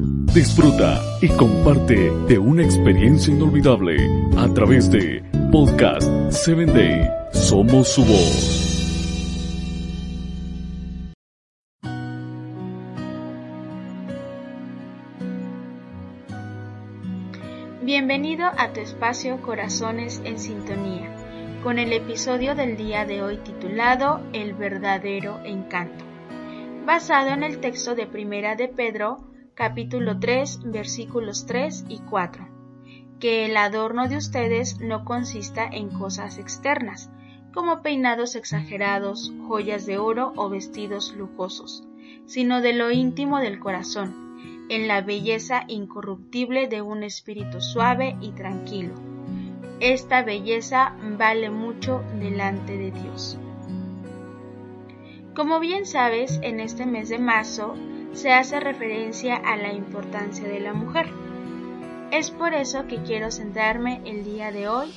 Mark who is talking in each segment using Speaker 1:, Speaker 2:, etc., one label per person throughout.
Speaker 1: Disfruta y comparte de una experiencia inolvidable a través de Podcast 7 Day. Somos su voz.
Speaker 2: Bienvenido a tu espacio Corazones en Sintonía, con el episodio del día de hoy titulado El verdadero encanto, basado en el texto de Primera de Pedro, capítulo 3, versículos 3 y 4. Que el adorno de ustedes no consista en cosas externas, como peinados exagerados, joyas de oro o vestidos lujosos, sino de lo íntimo del corazón en la belleza incorruptible de un espíritu suave y tranquilo. Esta belleza vale mucho delante de Dios. Como bien sabes, en este mes de marzo se hace referencia a la importancia de la mujer. Es por eso que quiero centrarme el día de hoy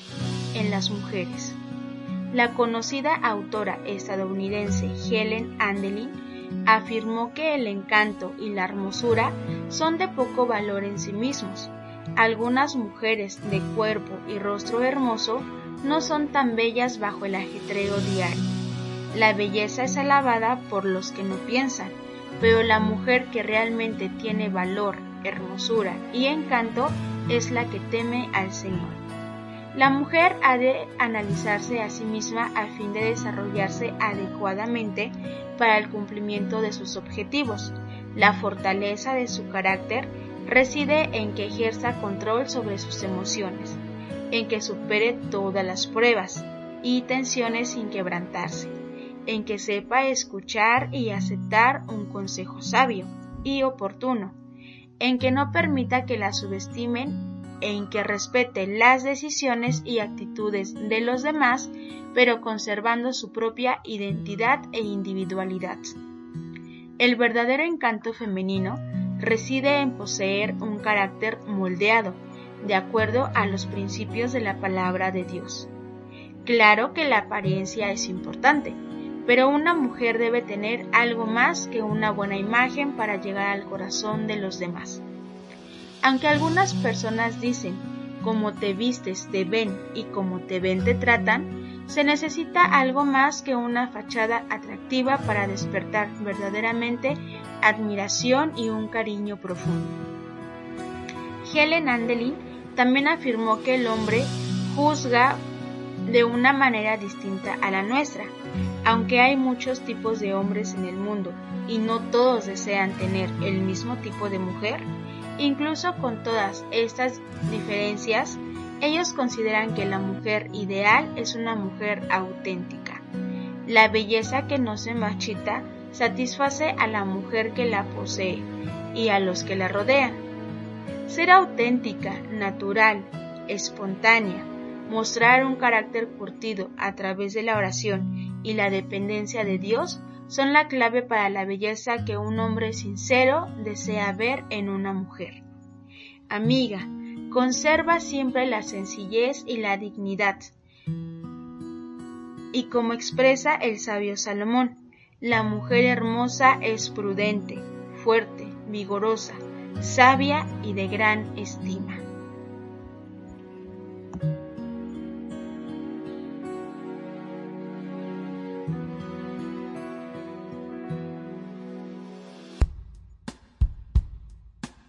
Speaker 2: en las mujeres. La conocida autora estadounidense Helen Andelin afirmó que el encanto y la hermosura son de poco valor en sí mismos. Algunas mujeres de cuerpo y rostro hermoso no son tan bellas bajo el ajetreo diario. La belleza es alabada por los que no piensan, pero la mujer que realmente tiene valor, hermosura y encanto es la que teme al Señor. La mujer ha de analizarse a sí misma a fin de desarrollarse adecuadamente para el cumplimiento de sus objetivos. La fortaleza de su carácter reside en que ejerza control sobre sus emociones, en que supere todas las pruebas y tensiones sin quebrantarse, en que sepa escuchar y aceptar un consejo sabio y oportuno, en que no permita que la subestimen en que respete las decisiones y actitudes de los demás, pero conservando su propia identidad e individualidad. El verdadero encanto femenino reside en poseer un carácter moldeado, de acuerdo a los principios de la palabra de Dios. Claro que la apariencia es importante, pero una mujer debe tener algo más que una buena imagen para llegar al corazón de los demás. Aunque algunas personas dicen, como te vistes te ven y como te ven te tratan, se necesita algo más que una fachada atractiva para despertar verdaderamente admiración y un cariño profundo. Helen Andelin también afirmó que el hombre juzga de una manera distinta a la nuestra. Aunque hay muchos tipos de hombres en el mundo y no todos desean tener el mismo tipo de mujer, Incluso con todas estas diferencias, ellos consideran que la mujer ideal es una mujer auténtica. La belleza que no se machita satisface a la mujer que la posee y a los que la rodean. Ser auténtica, natural, espontánea, mostrar un carácter curtido a través de la oración y la dependencia de Dios son la clave para la belleza que un hombre sincero desea ver en una mujer. Amiga, conserva siempre la sencillez y la dignidad. Y como expresa el sabio Salomón, la mujer hermosa es prudente, fuerte, vigorosa, sabia y de gran estima.